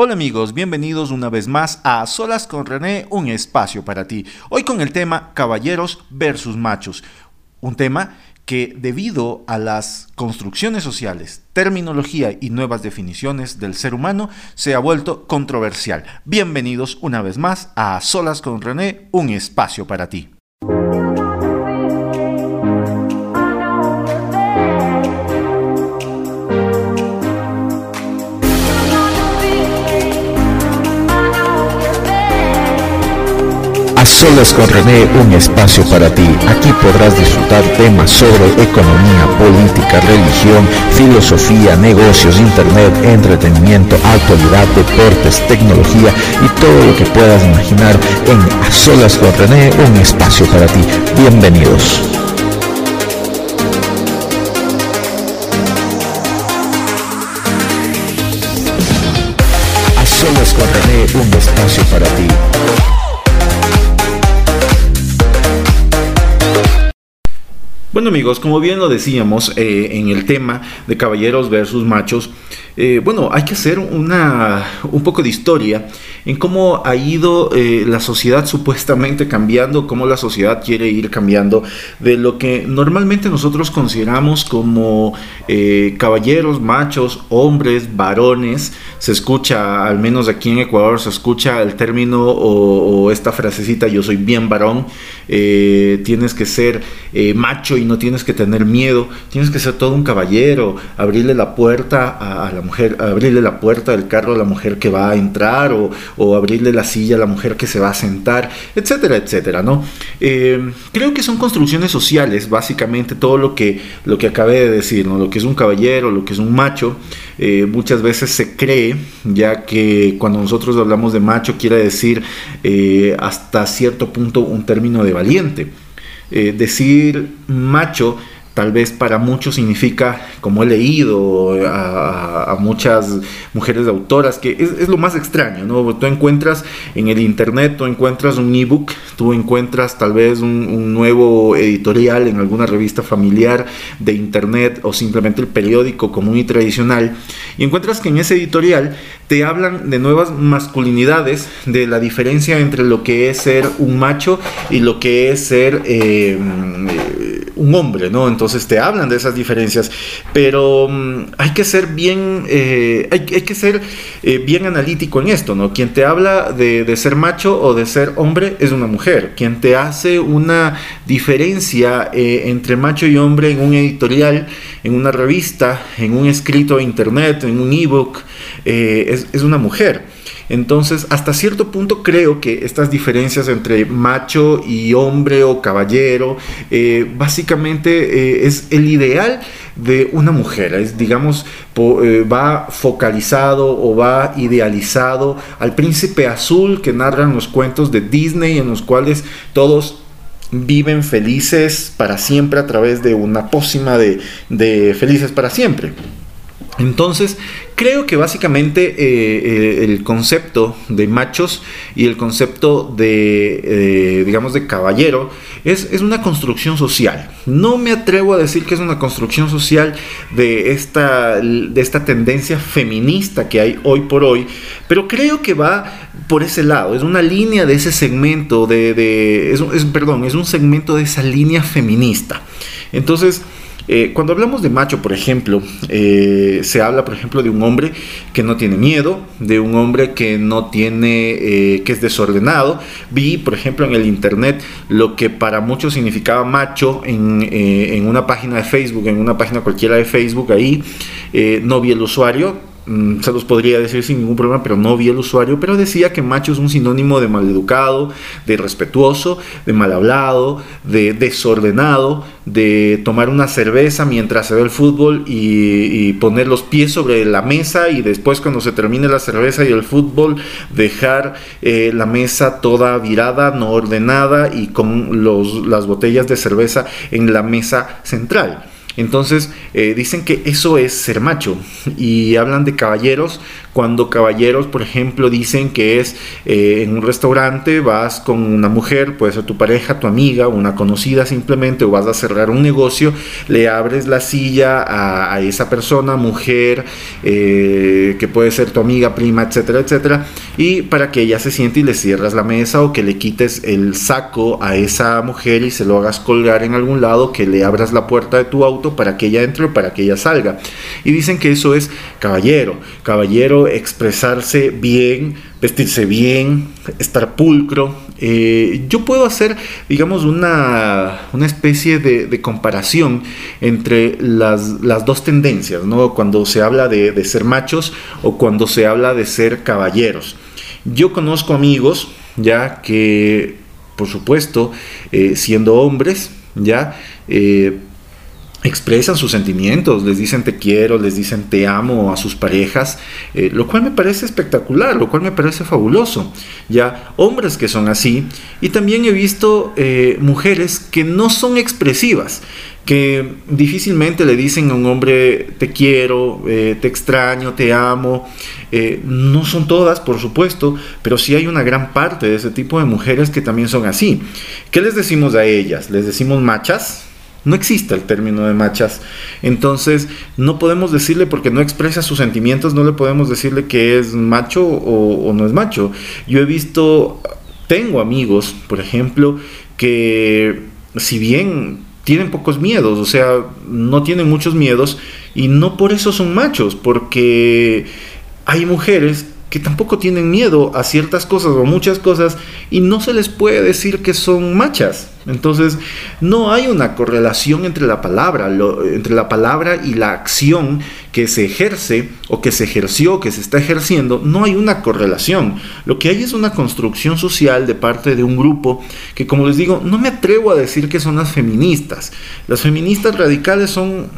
Hola amigos, bienvenidos una vez más a Solas con René, un espacio para ti. Hoy con el tema Caballeros versus Machos. Un tema que debido a las construcciones sociales, terminología y nuevas definiciones del ser humano se ha vuelto controversial. Bienvenidos una vez más a Solas con René, un espacio para ti. Solas con René, un espacio para ti. Aquí podrás disfrutar temas sobre economía, política, religión, filosofía, negocios, internet, entretenimiento, actualidad, deportes, tecnología y todo lo que puedas imaginar en A Solas con René, un espacio para ti. Bienvenidos. A Solas con René, un espacio para ti. Bueno amigos, como bien lo decíamos eh, en el tema de caballeros versus machos, eh, bueno, hay que hacer una, un poco de historia en cómo ha ido eh, la sociedad supuestamente cambiando, cómo la sociedad quiere ir cambiando de lo que normalmente nosotros consideramos como caballeros, machos, hombres, varones. Se escucha, al menos aquí en Ecuador, se escucha el término o, esta frasecita, yo soy bien varón, tienes que ser macho y no tienes que tener miedo, tienes que ser todo un caballero, abrirle la puerta a, la abrirle la puerta del carro a la mujer que va a entrar o, abrirle la silla a la mujer que se va a sentar, etcétera, etcétera, ¿no? Eh, creo que son construcciones sociales, básicamente todo lo que, lo que acabé de decir, ¿no? Lo que es un caballero, lo que es un macho, eh, muchas veces se cree, ya que cuando nosotros hablamos de macho quiere decir eh, hasta cierto punto un término de valiente. Decir macho tal vez para muchos significa, como he leído a, muchas mujeres autoras, que es, lo más extraño, ¿no? Tú encuentras en el internet, tú encuentras un ebook, tú encuentras tal vez un, nuevo editorial en alguna revista familiar de internet o simplemente el periódico común y tradicional, y encuentras que en ese editorial te hablan de nuevas masculinidades, de la diferencia entre lo que es ser un macho y lo que es ser... Eh, un hombre, ¿no? Entonces te hablan de esas diferencias, pero mm, hay que ser bien, eh, hay, que ser eh, bien analítico en esto, ¿no? Quien te habla de, ser macho o de ser hombre es una mujer. Quien te hace una diferencia eh, entre macho y hombre en un editorial, en una revista, en un escrito de internet, en un ebook, es, es una mujer. Entonces, hasta cierto punto creo que estas diferencias entre macho y hombre o caballero, eh, básicamente eh, es el ideal de una mujer, es digamos, eh, va focalizado o va idealizado al príncipe azul que narran los cuentos de Disney en los cuales todos viven felices para siempre a través de una pócima de, de felices para siempre. Entonces, creo que básicamente eh, eh, el concepto de machos y el concepto de, eh, digamos, de caballero es, una construcción social. No me atrevo a decir que es una construcción social de esta, de esta tendencia feminista que hay hoy por hoy, pero creo que va por ese lado, es una línea de ese segmento, de, es, perdón, es un segmento de esa línea feminista. Entonces, eh, cuando hablamos de macho, por ejemplo, eh, se habla, por ejemplo, de un hombre que no tiene miedo, de un hombre que no tiene, eh, que es desordenado. Vi, por ejemplo, en el internet lo que para muchos significaba macho en, en una página de Facebook, en una página cualquiera de Facebook, ahí no vi el usuario, Mm, se los podría decir sin ningún problema, pero no vi el usuario, pero decía que macho es un sinónimo de maleducado, de irrespetuoso, de mal hablado, de desordenado, de tomar una cerveza mientras se ve el fútbol y, poner los pies sobre la mesa y después cuando se termine la cerveza y el fútbol dejar eh, la mesa toda virada, no ordenada y con los, las botellas de cerveza en la mesa central. Entonces eh, dicen que eso es ser macho. Y hablan de caballeros cuando caballeros, por ejemplo, dicen que es eh, en un restaurante, vas con una mujer, puede ser tu pareja, tu amiga, una conocida simplemente, o vas a cerrar un negocio, le abres la silla a, esa persona, mujer, eh, que puede ser tu amiga, prima, etcétera, etcétera, y para que ella se siente y le cierras la mesa o que le quites el saco a esa mujer y se lo hagas colgar en algún lado, que le abras la puerta de tu auto para que ella entre o para que ella salga. Y dicen que eso es caballero, caballero expresarse bien, vestirse bien, estar pulcro. Eh, yo puedo hacer, digamos, una, una especie de, comparación entre las, las, dos tendencias, ¿no? Cuando se habla de, ser machos o cuando se habla de ser caballeros. Yo conozco amigos, ya que, por supuesto, eh, siendo hombres, ya, eh, expresan sus sentimientos, les dicen te quiero, les dicen te amo a sus parejas, eh, lo cual me parece espectacular, lo cual me parece fabuloso. Ya hombres que son así y también he visto mujeres que no son expresivas, que difícilmente le dicen a un hombre te quiero, eh, te extraño, te amo. Eh, no son todas, por supuesto, pero sí hay una gran parte de ese tipo de mujeres que también son así. ¿Qué les decimos a ellas? ¿Les decimos machas? No existe el término de machas. Entonces, no podemos decirle porque no expresa sus sentimientos, no le podemos decirle que es macho o, no es macho. Yo he visto, tengo amigos, por ejemplo, que si bien tienen pocos miedos, o sea, no tienen muchos miedos y no por eso son machos, porque hay mujeres que tampoco tienen miedo a ciertas cosas o muchas cosas y no se les puede decir que son machas. Entonces, no hay una correlación entre la palabra, entre la palabra y la acción que se ejerce o que se ejerció, que se está ejerciendo, no hay una correlación. Lo que hay es una construcción social de parte de un grupo que, como les digo, no me atrevo a decir que son las feministas. Las feministas radicales son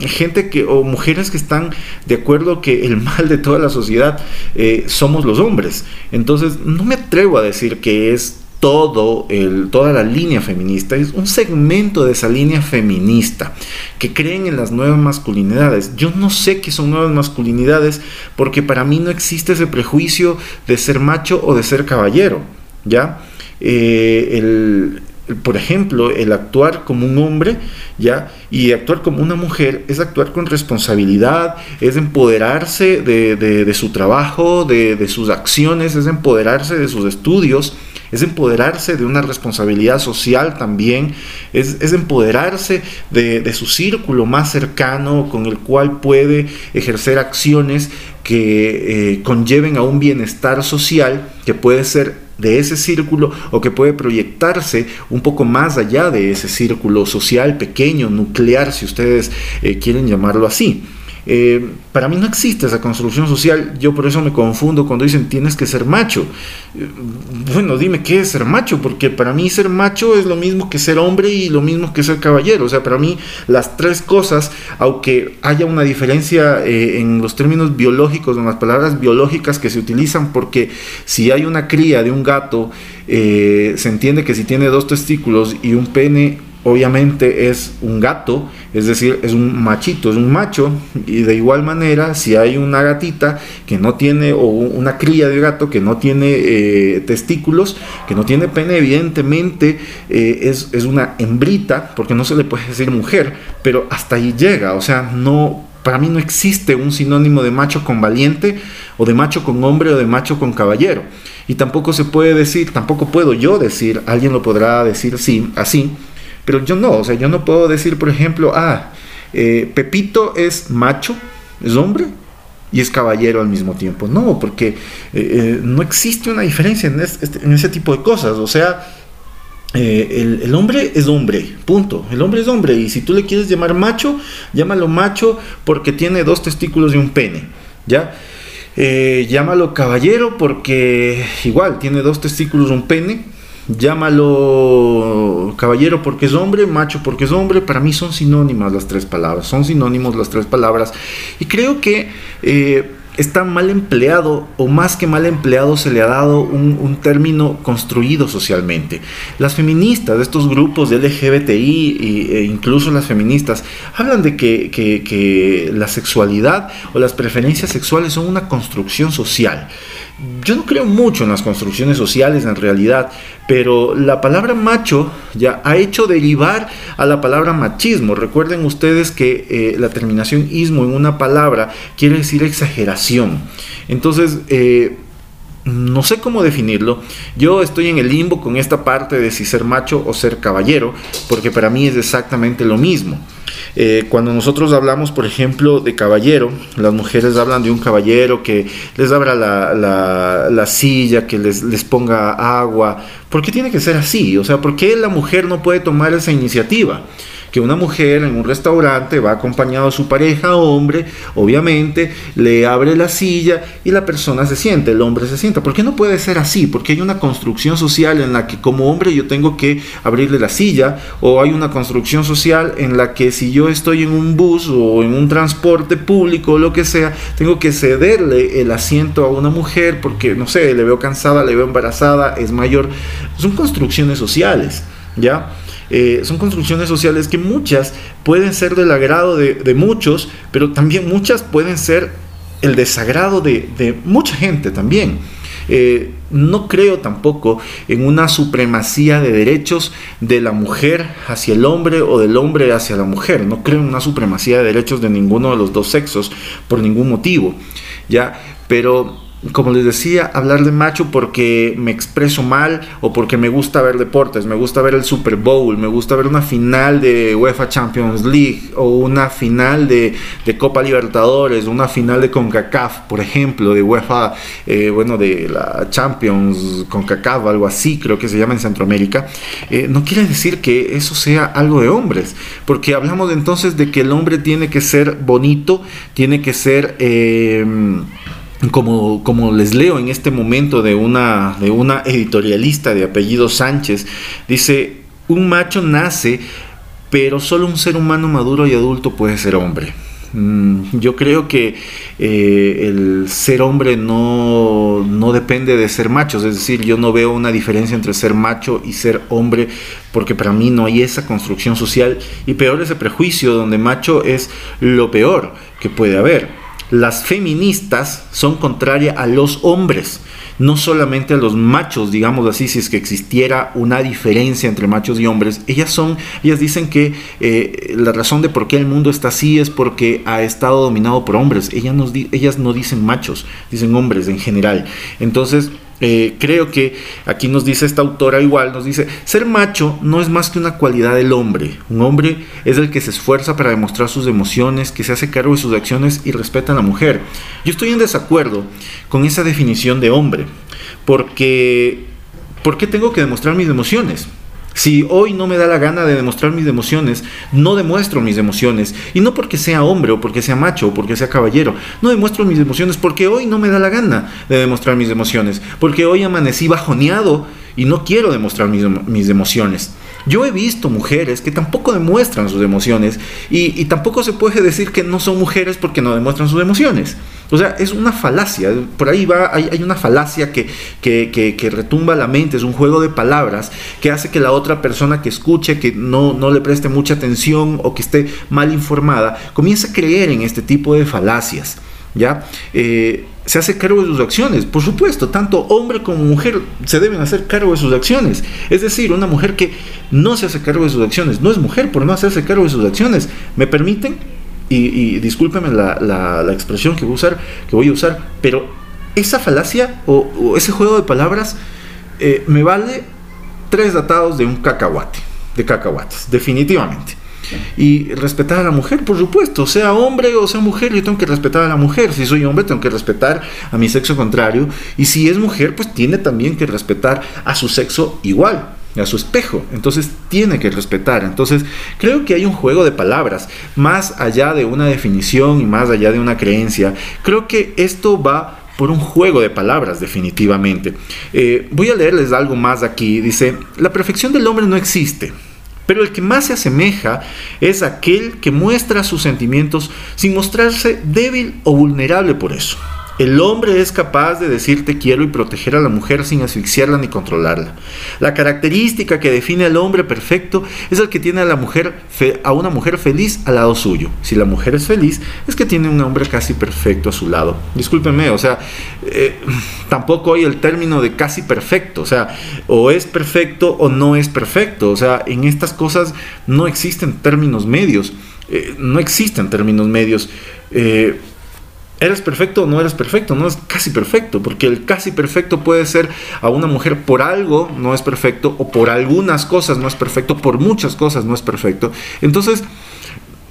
gente que, o mujeres que están de acuerdo que el mal de toda la sociedad eh, somos los hombres. Entonces, no me atrevo a decir que es todo el, toda la línea feminista, es un segmento de esa línea feminista que creen en las nuevas masculinidades. Yo no sé qué son nuevas masculinidades porque para mí no existe ese prejuicio de ser macho o de ser caballero, ¿ya? Eh, el, por ejemplo, el actuar como un hombre, ¿ya? Y actuar como una mujer es actuar con responsabilidad, es empoderarse de, su trabajo, de, sus acciones, es empoderarse de sus estudios, es empoderarse de una responsabilidad social también, es, empoderarse de, su círculo más cercano con el cual puede ejercer acciones que eh, conlleven a un bienestar social que puede ser de ese círculo o que puede proyectarse un poco más allá de ese círculo social pequeño, nuclear, si ustedes eh, quieren llamarlo así. Eh, para mí no existe esa construcción social, yo por eso me confundo cuando dicen tienes que ser macho. Eh, bueno, dime qué es ser macho, porque para mí ser macho es lo mismo que ser hombre y lo mismo que ser caballero. O sea, para mí las tres cosas, aunque haya una diferencia eh, en los términos biológicos, en las palabras biológicas que se utilizan, porque si hay una cría de un gato, se entiende que si tiene dos testículos y un pene, obviamente es un gato, es decir, es un machito, es un macho, y de igual manera, si hay una gatita que no tiene, o una cría de gato que no tiene eh, testículos, que no tiene pene, evidentemente eh, es, es una hembrita, porque no se le puede decir mujer, pero hasta ahí llega, o sea, no, para mí no existe un sinónimo de macho con valiente, o de macho con hombre, o de macho con caballero. Y tampoco se puede decir, tampoco puedo yo decir, alguien lo podrá decir sí, así, pero yo no, o sea, yo no puedo decir, por ejemplo, ah, eh, Pepito es macho, es hombre y es caballero al mismo tiempo. No, porque eh, eh, no existe una diferencia este, en, ese tipo de cosas. O sea, el, el, hombre es hombre, punto. El hombre es hombre. Y si tú le quieres llamar macho, llámalo macho porque tiene dos testículos y un pene. ¿Ya? llámalo caballero porque igual tiene dos testículos y un pene llámalo caballero porque es hombre, macho porque es hombre, para mí son sinónimas las tres palabras, son sinónimos las tres palabras. Y creo que eh, está mal empleado o más que mal empleado se le ha dado un, término construido socialmente. Las feministas estos grupos de LGBTI e incluso las feministas hablan de que, que la sexualidad o las preferencias sexuales son una construcción social. Yo no creo mucho en las construcciones sociales en realidad, pero la palabra macho ya ha hecho derivar a la palabra machismo. Recuerden ustedes que eh, la terminación ismo en una palabra quiere decir exageración. Entonces, eh, no sé cómo definirlo. Yo estoy en el limbo con esta parte de si ser macho o ser caballero, porque para mí es exactamente lo mismo. Eh, cuando nosotros hablamos, por ejemplo, de caballero, las mujeres hablan de un caballero que les abra la, silla, que les, les ponga agua. ¿Por qué tiene que ser así? O sea, ¿por qué la mujer no puede tomar esa iniciativa? Que una mujer en un restaurante va acompañado de su pareja hombre, obviamente, le abre la silla y la persona se siente, el hombre se sienta. ¿Por qué no puede ser así? Porque hay una construcción social en la que como hombre yo tengo que abrirle la silla o hay una construcción social en la que si yo estoy en un bus o en un transporte público o lo que sea, tengo que cederle el asiento a una mujer porque, no sé, le veo cansada, le veo embarazada, es mayor. Son construcciones sociales, ¿ya? Eh, son construcciones sociales que muchas pueden ser del agrado de, muchos, pero también muchas pueden ser el desagrado de, mucha gente también. Eh, no creo tampoco en una supremacía de derechos de la mujer hacia el hombre o del hombre hacia la mujer. No creo en una supremacía de derechos de ninguno de los dos sexos por ningún motivo. ¿ya? Pero como les decía, hablar de macho porque me expreso mal o porque me gusta ver deportes, me gusta ver el Super Bowl, me gusta ver una final de UEFA Champions League o una final de, Copa Libertadores, una final de CONCACAF, por ejemplo, de UEFA, eh, bueno, de la Champions CONCACAF, algo así creo que se llama en Centroamérica, eh, no quiere decir que eso sea algo de hombres, porque hablamos entonces de que el hombre tiene que ser bonito, tiene que ser... Eh, como, les leo en este momento de una, editorialista de apellido Sánchez, dice, un macho nace, pero solo un ser humano maduro y adulto puede ser hombre. Mm, yo creo que eh, el ser hombre no, depende de ser machos, es decir, yo no veo una diferencia entre ser macho y ser hombre, porque para mí no hay esa construcción social y peor ese prejuicio donde macho es lo peor que puede haber las feministas son contrarias a los hombres, no solamente a los machos, digamos así, si es que existiera una diferencia entre machos y hombres. Ellas son, ellas dicen que eh, la razón de por qué el mundo está así es porque ha estado dominado por hombres. Ellas, ellas no dicen machos, dicen hombres en general. Entonces, eh, creo que aquí nos dice esta autora igual, nos dice, ser macho no es más que una cualidad del hombre. Un hombre es el que se esfuerza para demostrar sus emociones, que se hace cargo de sus acciones y respeta a la mujer. Yo estoy en desacuerdo con esa definición de hombre, porque ¿por qué tengo que demostrar mis emociones? Si hoy no me da la gana de demostrar mis emociones, no demuestro mis emociones. Y no porque sea hombre o porque sea macho o porque sea caballero. No demuestro mis emociones porque hoy no me da la gana de demostrar mis emociones. Porque hoy amanecí bajoneado y no quiero demostrar mis, emociones. Yo he visto mujeres que tampoco demuestran sus emociones y, tampoco se puede decir que no son mujeres porque no demuestran sus emociones. O sea, es una falacia, por ahí va, hay, una falacia que, que, retumba la mente, es un juego de palabras que hace que la otra persona que escuche, que no, no le preste mucha atención o que esté mal informada, comience a creer en este tipo de falacias. ¿Ya? Eh, se hace cargo de sus acciones. Por supuesto, tanto hombre como mujer se deben hacer cargo de sus acciones. Es decir, una mujer que no se hace cargo de sus acciones no es mujer por no hacerse cargo de sus acciones. ¿Me permiten? Y, discúlpeme la, expresión que voy, a usar, que voy a usar, pero esa falacia o, ese juego de palabras eh, me vale tres datados de un cacahuate, de cacahuates, definitivamente. Y respetar a la mujer, por supuesto, sea hombre o sea mujer, yo tengo que respetar a la mujer. Si soy hombre, tengo que respetar a mi sexo contrario. Y si es mujer, pues tiene también que respetar a su sexo igual a su espejo. Entonces tiene que respetar. Entonces creo que hay un juego de palabras, más allá de una definición y más allá de una creencia. Creo que esto va por un juego de palabras definitivamente. Eh, voy a leerles algo más aquí. Dice, la perfección del hombre no existe. Pero el que más se asemeja es aquel que muestra sus sentimientos sin mostrarse débil o vulnerable por eso. El hombre es capaz de decirte quiero y proteger a la mujer sin asfixiarla ni controlarla. La característica que define al hombre perfecto es el que tiene a la mujer a una mujer feliz al lado suyo. Si la mujer es feliz, es que tiene un hombre casi perfecto a su lado. Discúlpenme, o sea, eh, tampoco hay el término de casi perfecto, o sea, o es perfecto o no es perfecto, o sea, en estas cosas no existen términos medios, eh, no existen términos medios. Eh, ¿Eres perfecto o no eres perfecto? No es casi perfecto, porque el casi perfecto puede ser a una mujer por algo no es perfecto, o por algunas cosas no es perfecto, por muchas cosas no es perfecto. Entonces,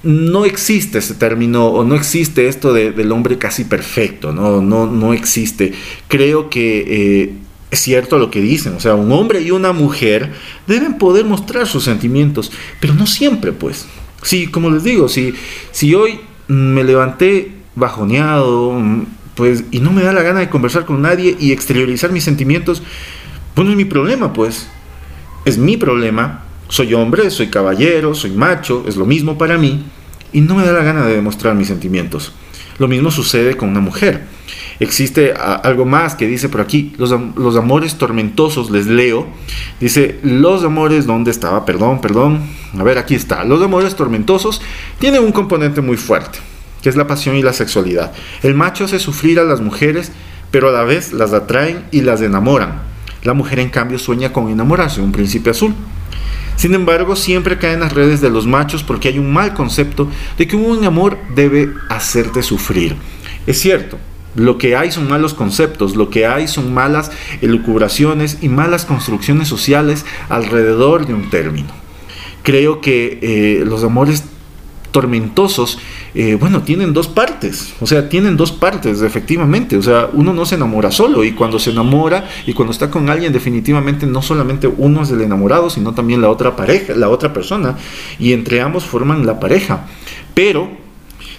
no existe ese término, o no existe esto del hombre casi perfecto, no, no, no existe. Creo que eh, es cierto lo que dicen, o sea, un hombre y una mujer deben poder mostrar sus sentimientos, pero no siempre, pues. Sí, como les digo, si, si hoy me levanté bajoneado, pues, y no me da la gana de conversar con nadie y exteriorizar mis sentimientos, pues no es mi problema, pues. Es mi problema. Soy hombre, soy caballero, soy macho, es lo mismo para mí, y no me da la gana de demostrar mis sentimientos. Lo mismo sucede con una mujer. Existe algo más que dice por aquí, los, los, amores tormentosos, les leo, dice, los amores, ¿dónde estaba? Perdón, perdón, a ver, aquí está, los amores tormentosos tienen un componente muy fuerte que es la pasión y la sexualidad. El macho hace sufrir a las mujeres, pero a la vez las atraen y las enamoran. La mujer en cambio sueña con enamorarse, un príncipe azul. Sin embargo, siempre cae en las redes de los machos porque hay un mal concepto de que un buen amor debe hacerte sufrir. Es cierto, lo que hay son malos conceptos, lo que hay son malas elucubraciones y malas construcciones sociales alrededor de un término. Creo que eh, los amores tormentosos, eh, bueno, tienen dos partes, o sea, tienen dos partes, efectivamente, o sea, uno no se enamora solo y cuando se enamora y cuando está con alguien, definitivamente no solamente uno es el enamorado, sino también la otra pareja, la otra persona, y entre ambos forman la pareja. Pero,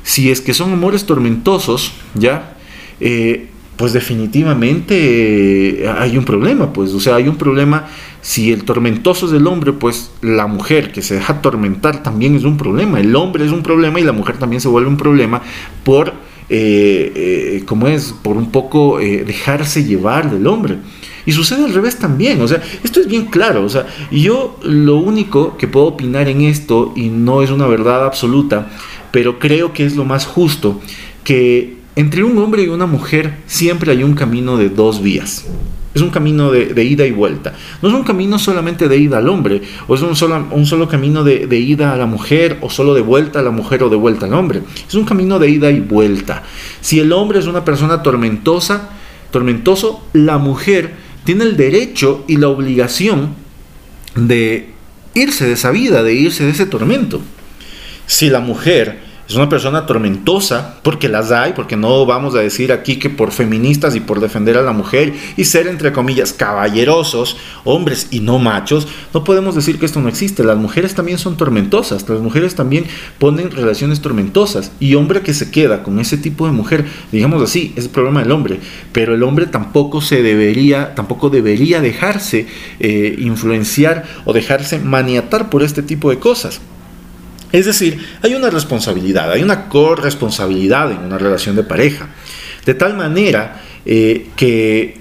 si es que son amores tormentosos, ya, eh, pues definitivamente eh, hay un problema, pues, o sea, hay un problema si el tormentoso es el hombre, pues la mujer que se deja atormentar también es un problema. El hombre es un problema y la mujer también se vuelve un problema por, eh, eh es, por un poco eh, dejarse llevar del hombre. Y sucede al revés también, o sea, esto es bien claro, o sea, yo lo único que puedo opinar en esto, y no es una verdad absoluta, pero creo que es lo más justo, que entre un hombre y una mujer siempre hay un camino de dos vías. Es un camino de, ida y vuelta. No es un camino solamente de ida al hombre, o es un solo, un solo camino de, de, ida a la mujer, o solo de vuelta a la mujer o de vuelta al hombre. Es un camino de ida y vuelta. Si el hombre es una persona tormentosa, tormentoso, la mujer tiene el derecho y la obligación de irse de esa vida, de irse de ese tormento. Si la mujer es una persona tormentosa, porque las hay, porque no vamos a decir aquí que por feministas y por defender a la mujer y ser, entre comillas, caballerosos, hombres y no machos, no podemos decir que esto no existe. Las mujeres también son tormentosas, las mujeres también ponen relaciones tormentosas y hombre que se queda con ese tipo de mujer, digamos así, es el problema del hombre, pero el hombre tampoco se debería, tampoco debería dejarse eh, influenciar o dejarse maniatar por este tipo de cosas. Es decir, hay una responsabilidad, hay una corresponsabilidad en una relación de pareja. De tal manera eh, que,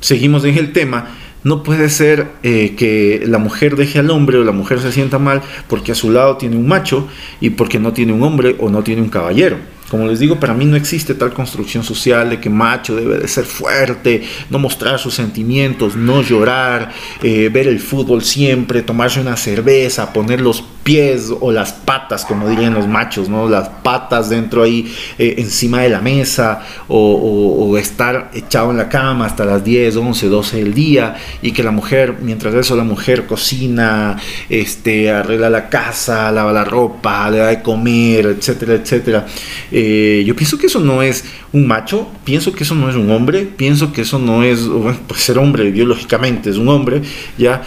seguimos en el tema, no puede ser eh, que la mujer deje al hombre o la mujer se sienta mal porque a su lado tiene un macho y porque no tiene un hombre o no tiene un caballero. Como les digo, para mí no existe tal construcción social de que macho debe de ser fuerte, no mostrar sus sentimientos, no llorar, eh, ver el fútbol siempre, tomarse una cerveza, poner los pies o las patas, como dirían los machos, ¿no? Las patas dentro ahí eh, encima de la mesa o, estar echado en la cama hasta las 10, 11, 12 del día y que la mujer, mientras eso la mujer cocina, este, arregla la casa, lava la ropa, le da de comer, etcétera, etcétera. Yo pienso que eso no es un macho, pienso que eso no es un hombre, pienso que eso no es, pues ser hombre biológicamente es un hombre, ya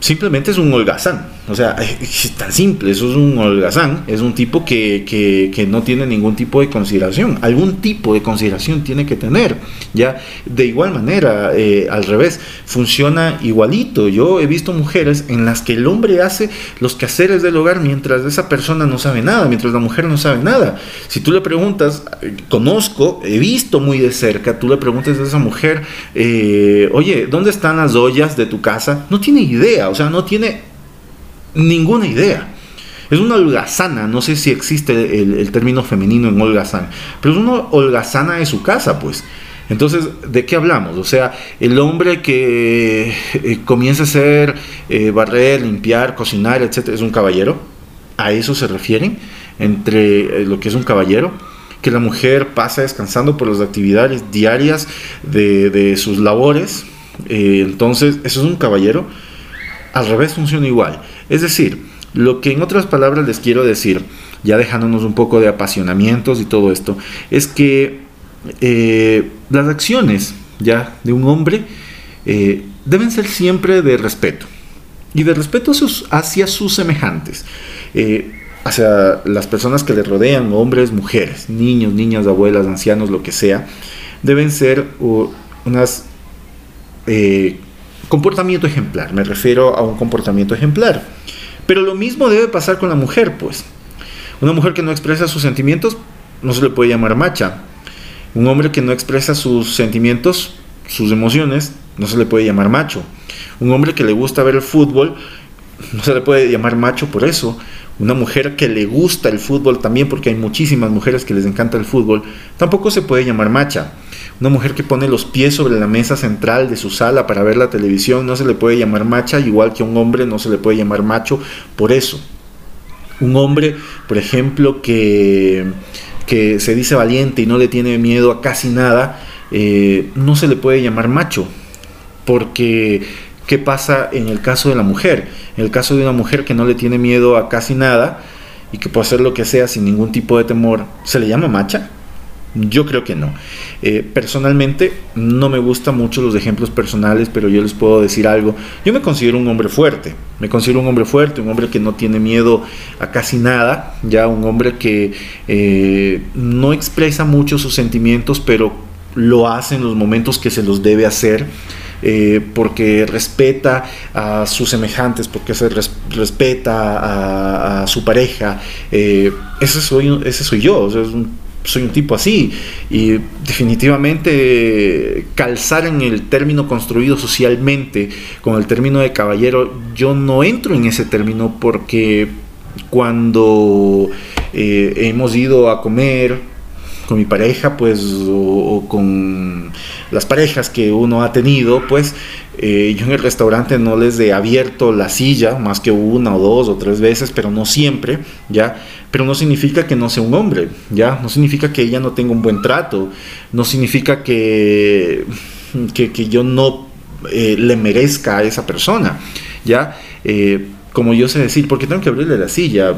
simplemente es un holgazán O sea, es tan simple, eso es un holgazán, es un tipo que, que, no tiene ningún tipo de consideración, algún tipo de consideración tiene que tener, ya, de igual manera, eh, al revés, funciona igualito. Yo he visto mujeres en las que el hombre hace los quehaceres del hogar mientras esa persona no sabe nada, mientras la mujer no sabe nada. Si tú le preguntas, conozco, he visto muy de cerca, tú le preguntas a esa mujer, eh, oye, ¿dónde están las ollas de tu casa? No tiene idea, o sea, no tiene ninguna idea. Es una holgazana, no sé si existe el, término femenino en holgazán, pero es una holgazana de su casa, pues. Entonces, ¿de qué hablamos? O sea, el hombre que eh, comienza a hacer eh, barrer, limpiar, cocinar, etcétera, es un caballero. A eso se refieren entre eh, lo que es un caballero. Que la mujer pasa descansando por las actividades diarias de, sus labores. entonces, eso es un caballero. Al revés funciona igual. Es decir, lo que en otras palabras les quiero decir, ya dejándonos un poco de apasionamientos y todo esto, es que eh, las acciones ya de un hombre eh, deben ser siempre de respeto. Y de respeto hacia sus semejantes, eh, hacia las personas que le rodean, hombres, mujeres, niños, niñas, abuelas, ancianos, lo que sea, deben ser unas comportamiento ejemplar, me refiero a un comportamiento ejemplar. Pero lo mismo debe pasar con la mujer, pues. Una mujer que no expresa sus sentimientos no se le puede llamar macha. Un hombre que no expresa sus sentimientos, sus emociones, no se le puede llamar macho. Un hombre que le gusta ver el fútbol, no se le puede llamar macho por eso. Una mujer que le gusta el fútbol también, porque hay muchísimas mujeres que les encanta el fútbol, tampoco se puede llamar macha. Una mujer que pone los pies sobre la mesa central de su sala para ver la televisión no se le puede llamar macha, igual que un hombre no se le puede llamar macho por eso. Un hombre, por ejemplo, que, que se dice valiente y no le tiene miedo a casi nada, eh, no se le puede llamar macho, porque ¿qué pasa en el caso de la mujer? En el caso de una mujer que no le tiene miedo a casi nada y que puede hacer lo que sea sin ningún tipo de temor, ¿se le llama macha? Yo creo que no. Eh, personalmente no me gustan mucho los ejemplos personales, pero yo les puedo decir algo. Yo me considero un hombre fuerte. Me considero un hombre fuerte, un hombre que no tiene miedo a casi nada, ya un hombre que eh, no expresa mucho sus sentimientos, pero lo hace en los momentos que se los debe hacer. Eh, porque respeta a sus semejantes, porque se respeta a, su pareja. ese, soy, ese soy yo, es un soy un tipo así. Y definitivamente calzar en el término construido socialmente con el término de caballero, yo no entro en ese término porque cuando eh, hemos ido a comer con mi pareja, pues, o, con las parejas que uno ha tenido, pues, eh, yo en el restaurante no les he abierto la silla más que una o dos o tres veces, pero no siempre, ¿ya? Pero no significa que no sea un hombre, ¿ya? No significa que ella no tenga un buen trato, no significa que, que, yo no eh, le merezca a esa persona, ¿ya? Eh, como yo sé decir, ¿por qué tengo que abrirle la silla?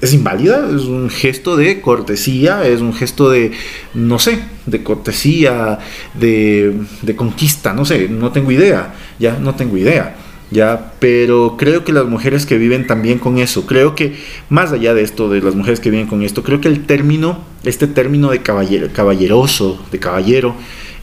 Es inválida, es un gesto de cortesía, es un gesto de, no sé, de cortesía, de, de, conquista, no sé, no tengo idea, ya no tengo idea, ya, pero creo que las mujeres que viven también con eso, creo que más allá de esto, de las mujeres que viven con esto, creo que el término, este término de caballero, caballeroso, de caballero,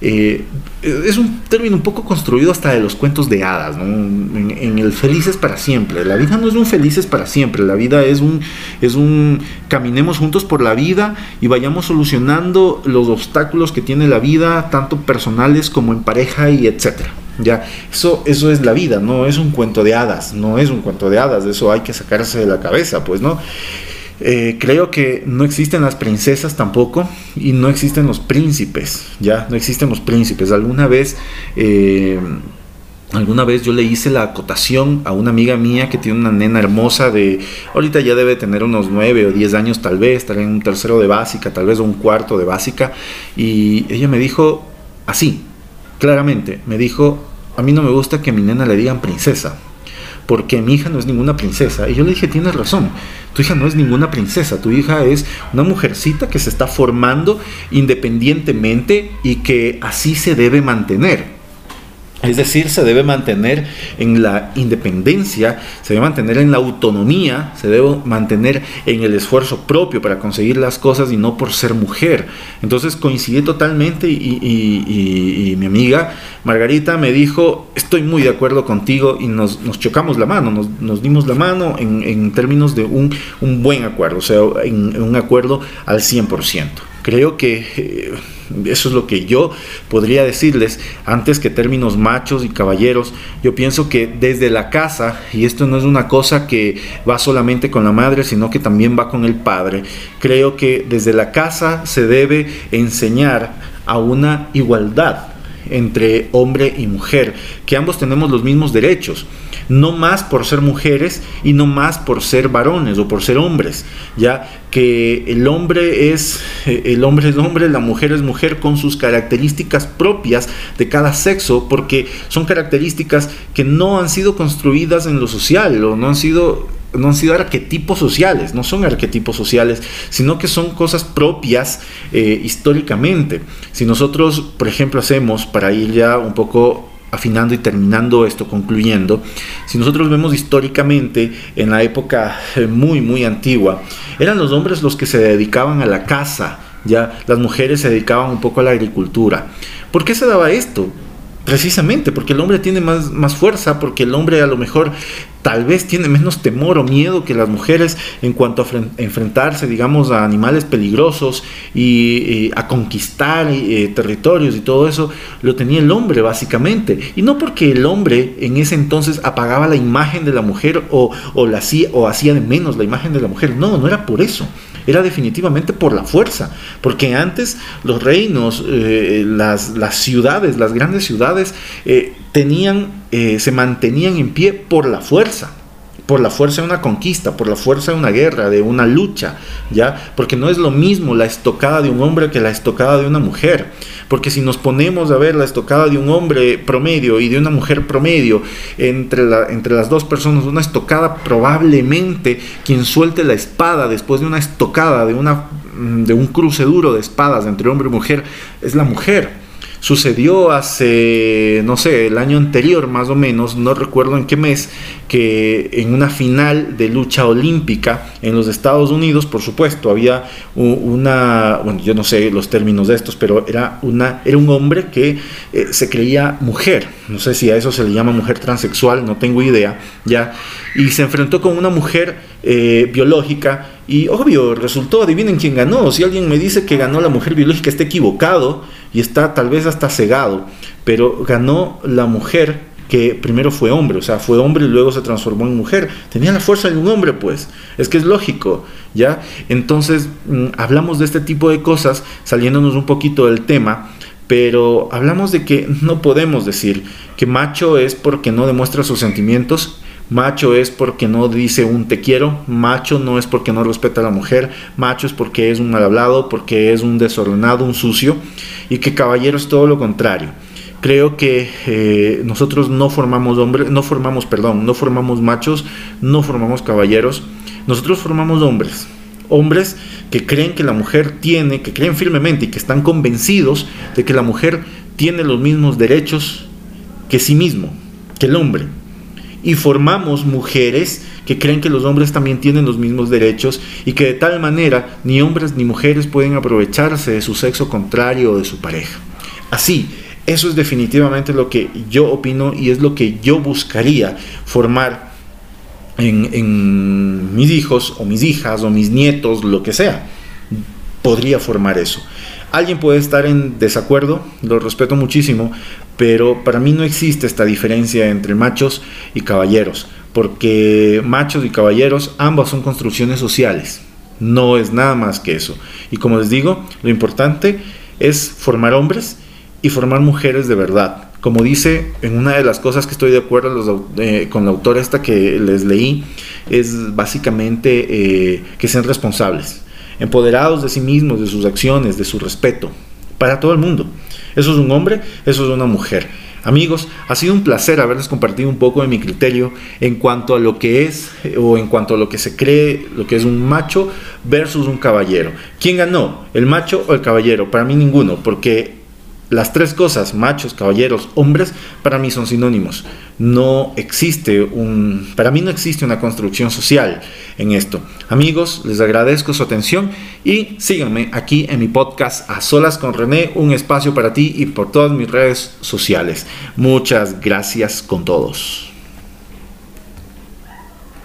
eh, es un término un poco construido hasta de los cuentos de hadas, en, el felices para siempre. La vida no es un felices para siempre, la vida es un, es un caminemos juntos por la vida y vayamos solucionando los obstáculos que tiene la vida, tanto personales como en pareja y etcétera. Ya, eso, eso es la vida, no es un cuento de hadas, no es un cuento de hadas, eso hay que sacarse de la cabeza, pues, ¿no? Eh, creo que no existen las princesas tampoco y no existen los príncipes, ya, no existen los príncipes. Alguna vez, eh, alguna vez yo le hice la acotación a una amiga mía que tiene una nena hermosa de, ahorita ya debe tener unos 9 o 10 años tal vez, estar en un tercero de básica, tal vez un cuarto de básica, y ella me dijo así, claramente, me dijo, a mí no me gusta que mi nena le digan princesa, porque mi hija no es ninguna princesa. Y yo le dije, tienes razón, tu hija no es ninguna princesa, tu hija es una mujercita que se está formando independientemente y que así se debe mantener. Es decir, se debe mantener en la independencia, se debe mantener en la autonomía, se debe mantener en el esfuerzo propio para conseguir las cosas y no por ser mujer. Entonces coincidí totalmente y, mi amiga Margarita me dijo, estoy muy de acuerdo contigo y nos, chocamos la mano, nos, dimos la mano en, términos de un, buen acuerdo, o sea, en, un acuerdo al 100%. Creo que... Eh, eso es lo que yo podría decirles antes que términos machos y caballeros. Yo pienso que desde la casa, y esto no es una cosa que va solamente con la madre, sino que también va con el padre, creo que desde la casa se debe enseñar a una igualdad entre hombre y mujer, que ambos tenemos los mismos derechos no más por ser mujeres y no más por ser varones o por ser hombres, ya que el hombre es el hombre es hombre, la mujer es mujer con sus características propias de cada sexo, porque son características que no han sido construidas en lo social o no han sido no han sido arquetipos sociales, no son arquetipos sociales, sino que son cosas propias eh, históricamente. Si nosotros, por ejemplo, hacemos, para ir ya un poco afinando y terminando esto, concluyendo, si nosotros vemos históricamente en la época eh, muy, muy antigua, eran los hombres los que se dedicaban a la caza, ya las mujeres se dedicaban un poco a la agricultura. ¿Por qué se daba esto? Precisamente porque el hombre tiene más, más fuerza, porque el hombre a lo mejor tal vez tiene menos temor o miedo que las mujeres en cuanto a enfrentarse, digamos, a animales peligrosos y, a conquistar eh, territorios y todo eso, lo tenía el hombre básicamente. Y no porque el hombre en ese entonces apagaba la imagen de la mujer o, o, la, o hacía de menos la imagen de la mujer, no, no era por eso. Era definitivamente por la fuerza, porque antes los reinos, eh, las, las, ciudades, las grandes ciudades, eh, tenían, eh, se mantenían en pie por la fuerza por la fuerza de una conquista, por la fuerza de una guerra, de una lucha, ¿ya? Porque no es lo mismo la estocada de un hombre que la estocada de una mujer. Porque si nos ponemos a ver la estocada de un hombre promedio y de una mujer promedio, entre, entre las dos personas, una estocada probablemente quien suelte la espada después de una estocada, de, una, de un cruce duro de espadas entre hombre y mujer, es la mujer Sucedió hace, no sé, el año anterior más o menos, no recuerdo en qué mes, que en una final de lucha olímpica en los Estados Unidos, por supuesto, había una, bueno, yo no sé los términos de estos, pero era, una, era un hombre que eh, se creía mujer, no sé si a eso se le llama mujer transexual, no tengo idea, ya, y se enfrentó con una mujer eh, biológica y obvio, resultó, adivinen quién ganó, si alguien me dice que ganó la mujer biológica está equivocado, y está tal vez hasta cegado, pero ganó la mujer que primero fue hombre, o sea, fue hombre y luego se transformó en mujer. Tenía la fuerza de un hombre, pues. Es que es lógico, ¿ya? Entonces, mm, hablamos de este tipo de cosas, saliéndonos un poquito del tema, pero hablamos de que no podemos decir que macho es porque no demuestra sus sentimientos, macho es porque no dice un te quiero, macho no es porque no respeta a la mujer, macho es porque es un mal hablado, porque es un desordenado, un sucio. Y que caballero es todo lo contrario. Creo que eh, nosotros no formamos hombres, no formamos, perdón, no formamos machos, no formamos caballeros, nosotros formamos hombres, hombres que creen que la mujer tiene, que creen firmemente y que están convencidos de que la mujer tiene los mismos derechos que sí mismo, que el hombre. Y formamos mujeres que creen que los hombres también tienen los mismos derechos y que de tal manera ni hombres ni mujeres pueden aprovecharse de su sexo contrario o de su pareja. Así, eso es definitivamente lo que yo opino y es lo que yo buscaría formar en, en mis hijos o mis hijas o mis nietos, lo que sea. Podría formar eso. Alguien puede estar en desacuerdo, lo respeto muchísimo, pero para mí no existe esta diferencia entre machos y caballeros porque machos y caballeros ambos son construcciones sociales. No es nada más que eso. Y como les digo, lo importante es formar hombres y formar mujeres de verdad. Como dice en una de las cosas que estoy de acuerdo eh, con la autora esta que les leí, es básicamente eh, que sean responsables, empoderados de sí mismos, de sus acciones, de su respeto, para todo el mundo. Eso es un hombre, eso es una mujer. Amigos, ha sido un placer haberles compartido un poco de mi criterio en cuanto a lo que es o en cuanto a lo que se cree, lo que es un macho versus un caballero. ¿Quién ganó? ¿El macho o el caballero? Para mí ninguno, porque las tres cosas, machos, caballeros, hombres, para mí son sinónimos. No existe un, para mí no existe una construcción social en esto. Amigos, les agradezco su atención y síganme aquí en mi podcast A Solas con René, un espacio para ti y por todas mis redes sociales. Muchas gracias con todos.